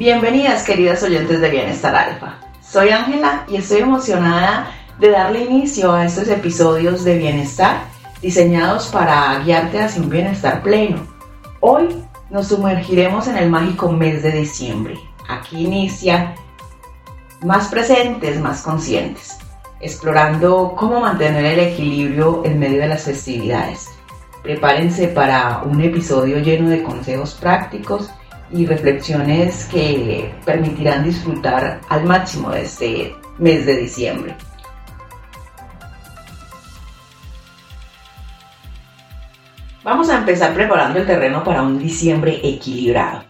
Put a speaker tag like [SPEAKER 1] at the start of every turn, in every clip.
[SPEAKER 1] Bienvenidas queridas oyentes de Bienestar Alfa. Soy Ángela y estoy emocionada de darle inicio a estos episodios de bienestar diseñados para guiarte hacia un bienestar pleno. Hoy nos sumergiremos en el mágico mes de diciembre. Aquí inicia más presentes, más conscientes, explorando cómo mantener el equilibrio en medio de las festividades. Prepárense para un episodio lleno de consejos prácticos y reflexiones que permitirán disfrutar al máximo de este mes de diciembre. Vamos a empezar preparando el terreno para un diciembre equilibrado.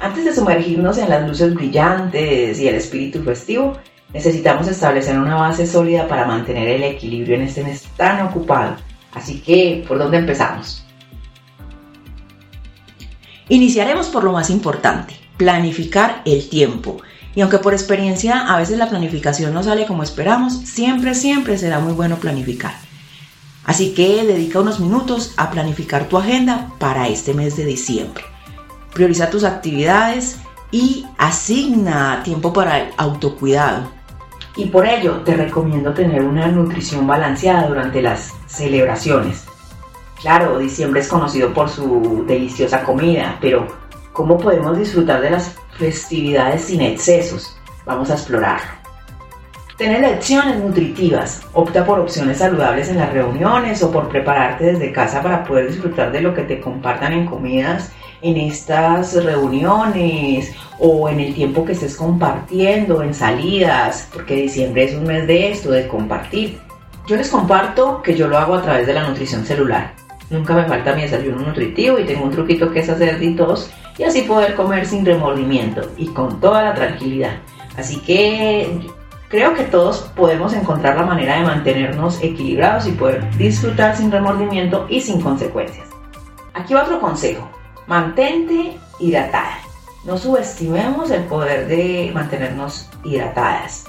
[SPEAKER 1] Antes de sumergirnos en las luces brillantes y el espíritu festivo, necesitamos establecer una base sólida para mantener el equilibrio en este mes tan ocupado. Así que, ¿por dónde empezamos? Iniciaremos por lo más importante, planificar el tiempo. Y aunque por experiencia a veces la planificación no sale como esperamos, siempre, siempre será muy bueno planificar. Así que dedica unos minutos a planificar tu agenda para este mes de diciembre. Prioriza tus actividades y asigna tiempo para el autocuidado. Y por ello te recomiendo tener una nutrición balanceada durante las celebraciones. Claro, diciembre es conocido por su deliciosa comida, pero ¿cómo podemos disfrutar de las festividades sin excesos? Vamos a explorarlo. Tener lecciones nutritivas. Opta por opciones saludables en las reuniones o por prepararte desde casa para poder disfrutar de lo que te compartan en comidas en estas reuniones o en el tiempo que estés compartiendo, en salidas, porque diciembre es un mes de esto, de compartir. Yo les comparto que yo lo hago a través de la nutrición celular. Nunca me falta mi desayuno nutritivo y tengo un truquito que es hacer ditos y así poder comer sin remordimiento y con toda la tranquilidad. Así que creo que todos podemos encontrar la manera de mantenernos equilibrados y poder disfrutar sin remordimiento y sin consecuencias. Aquí otro consejo. Mantente hidratada. No subestimemos el poder de mantenernos hidratadas.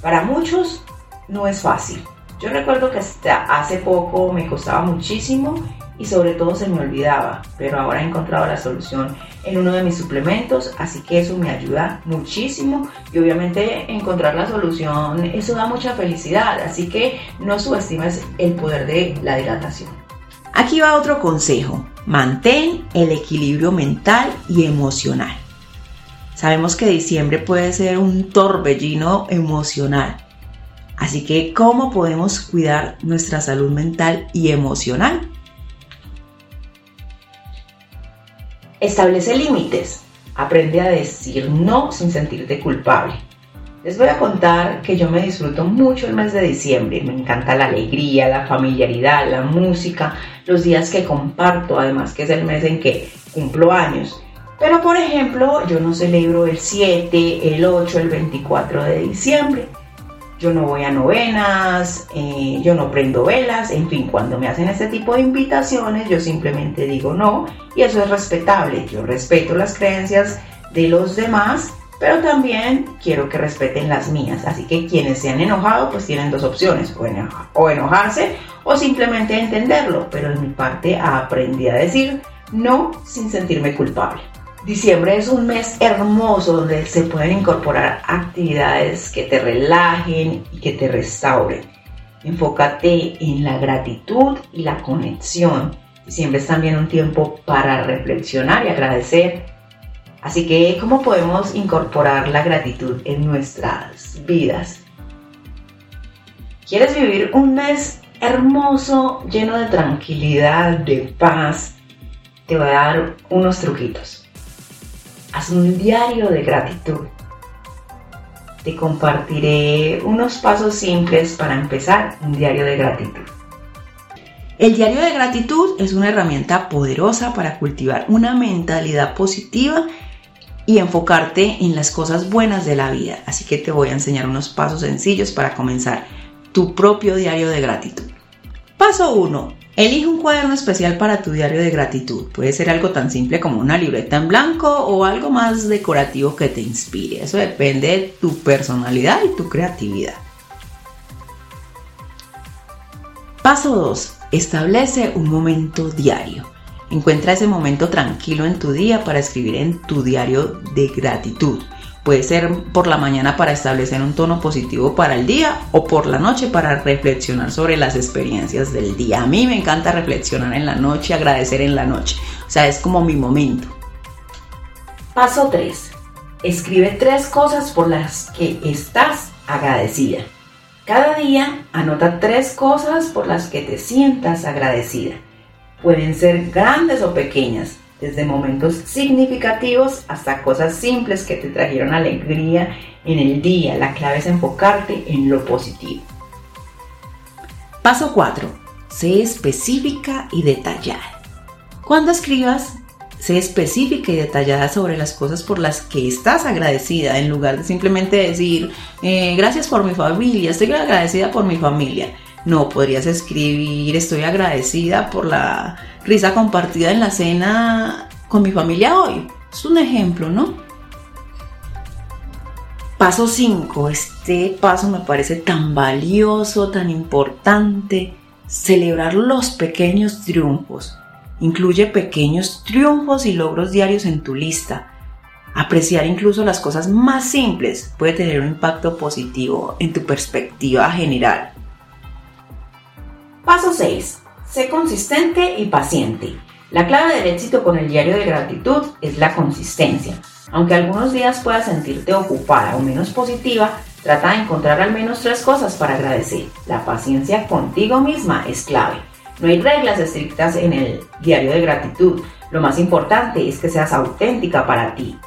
[SPEAKER 1] Para muchos no es fácil. Yo recuerdo que hasta hace poco me costaba muchísimo y sobre todo se me olvidaba, pero ahora he encontrado la solución en uno de mis suplementos, así que eso me ayuda muchísimo y obviamente encontrar la solución, eso da mucha felicidad, así que no subestimes el poder de la hidratación. Aquí va otro consejo, mantén el equilibrio mental y emocional. Sabemos que diciembre puede ser un torbellino emocional, así que ¿cómo podemos cuidar nuestra salud mental y emocional? Establece límites. Aprende a decir no sin sentirte culpable. Les voy a contar que yo me disfruto mucho el mes de diciembre. Me encanta la alegría, la familiaridad, la música, los días que comparto, además que es el mes en que cumplo años. Pero por ejemplo, yo no celebro el 7, el 8, el 24 de diciembre yo no voy a novenas, eh, yo no prendo velas, en fin, cuando me hacen este tipo de invitaciones yo simplemente digo no y eso es respetable, yo respeto las creencias de los demás, pero también quiero que respeten las mías, así que quienes se han enojado pues tienen dos opciones, o enojarse o simplemente entenderlo, pero en mi parte aprendí a decir no sin sentirme culpable. Diciembre es un mes hermoso donde se pueden incorporar actividades que te relajen y que te restauren. Enfócate en la gratitud y la conexión. Diciembre es también un tiempo para reflexionar y agradecer. Así que, ¿cómo podemos incorporar la gratitud en nuestras vidas? ¿Quieres vivir un mes hermoso, lleno de tranquilidad, de paz? Te voy a dar unos truquitos. Haz un diario de gratitud. Te compartiré unos pasos simples para empezar un diario de gratitud. El diario de gratitud es una herramienta poderosa para cultivar una mentalidad positiva y enfocarte en las cosas buenas de la vida. Así que te voy a enseñar unos pasos sencillos para comenzar tu propio diario de gratitud. Paso 1. Elige un cuaderno especial para tu diario de gratitud. Puede ser algo tan simple como una libreta en blanco o algo más decorativo que te inspire. Eso depende de tu personalidad y tu creatividad. Paso 2. Establece un momento diario. Encuentra ese momento tranquilo en tu día para escribir en tu diario de gratitud. Puede ser por la mañana para establecer un tono positivo para el día o por la noche para reflexionar sobre las experiencias del día. A mí me encanta reflexionar en la noche, agradecer en la noche. O sea, es como mi momento.
[SPEAKER 2] Paso 3. Escribe tres cosas por las que estás agradecida. Cada día anota tres cosas por las que te sientas agradecida. Pueden ser grandes o pequeñas, desde momentos significativos hasta cosas simples que te trajeron alegría en el día. La clave es enfocarte en lo positivo.
[SPEAKER 1] Paso 4. Sé específica y detallada. Cuando escribas, sé específica y detallada sobre las cosas por las que estás agradecida, en lugar de simplemente decir, eh, gracias por mi familia, estoy agradecida por mi familia. No, podrías escribir, estoy agradecida por la risa compartida en la cena con mi familia hoy. Es un ejemplo, ¿no? Paso 5. Este paso me parece tan valioso, tan importante. Celebrar los pequeños triunfos. Incluye pequeños triunfos y logros diarios en tu lista. Apreciar incluso las cosas más simples puede tener un impacto positivo en tu perspectiva general.
[SPEAKER 2] Paso 6. Sé consistente y paciente. La clave del éxito con el diario de gratitud es la consistencia. Aunque algunos días puedas sentirte ocupada o menos positiva, trata de encontrar al menos tres cosas para agradecer. La paciencia contigo misma es clave. No hay reglas estrictas en el diario de gratitud. Lo más importante es que seas auténtica para ti.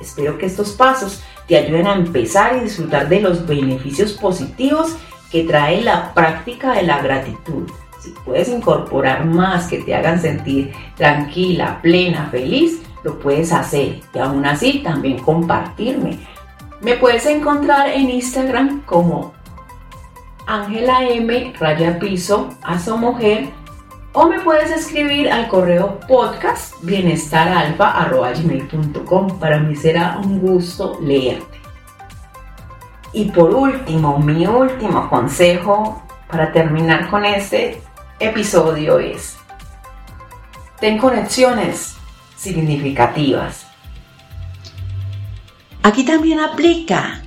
[SPEAKER 2] Espero que estos pasos te ayuden a empezar y disfrutar de los beneficios positivos que trae la práctica de la gratitud. Si puedes incorporar más que te hagan sentir tranquila, plena, feliz, lo puedes hacer y aún así también compartirme. Me puedes encontrar en Instagram como Ángela M, raya piso, aso mujer, o me puedes escribir al correo podcast bienestaralfa.com. Para mí será un gusto leerte. Y por último, mi último consejo para terminar con este episodio es, ten conexiones significativas.
[SPEAKER 1] Aquí también aplica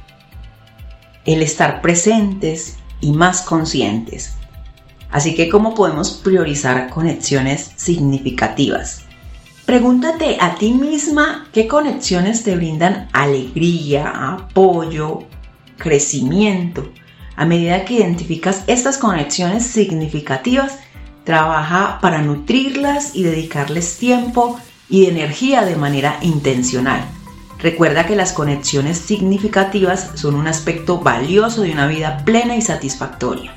[SPEAKER 1] el estar presentes y más conscientes. Así que, ¿cómo podemos priorizar conexiones significativas? Pregúntate a ti misma qué conexiones te brindan alegría, apoyo, crecimiento. A medida que identificas estas conexiones significativas, trabaja para nutrirlas y dedicarles tiempo y energía de manera intencional. Recuerda que las conexiones significativas son un aspecto valioso de una vida plena y satisfactoria.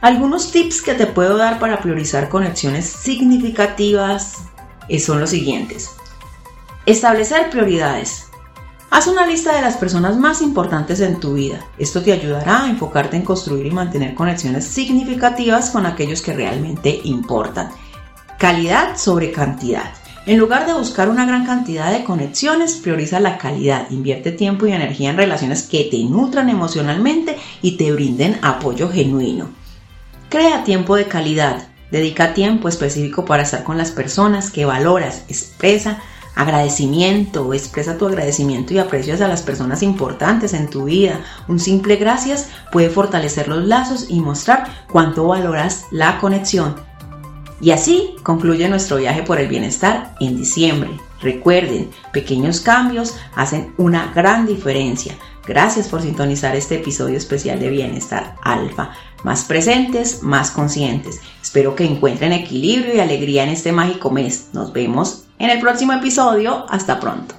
[SPEAKER 1] Algunos tips que te puedo dar para priorizar conexiones significativas son los siguientes. Establecer prioridades. Haz una lista de las personas más importantes en tu vida. Esto te ayudará a enfocarte en construir y mantener conexiones significativas con aquellos que realmente importan. Calidad sobre cantidad. En lugar de buscar una gran cantidad de conexiones, prioriza la calidad. Invierte tiempo y energía en relaciones que te nutran emocionalmente y te brinden apoyo genuino. Crea tiempo de calidad. Dedica tiempo específico para estar con las personas que valoras. Expresa agradecimiento, expresa tu agradecimiento y aprecias a las personas importantes en tu vida. Un simple gracias puede fortalecer los lazos y mostrar cuánto valoras la conexión. Y así concluye nuestro viaje por el bienestar en diciembre. Recuerden, pequeños cambios hacen una gran diferencia. Gracias por sintonizar este episodio especial de Bienestar Alfa. Más presentes, más conscientes. Espero que encuentren equilibrio y alegría en este mágico mes. Nos vemos en el próximo episodio. Hasta pronto.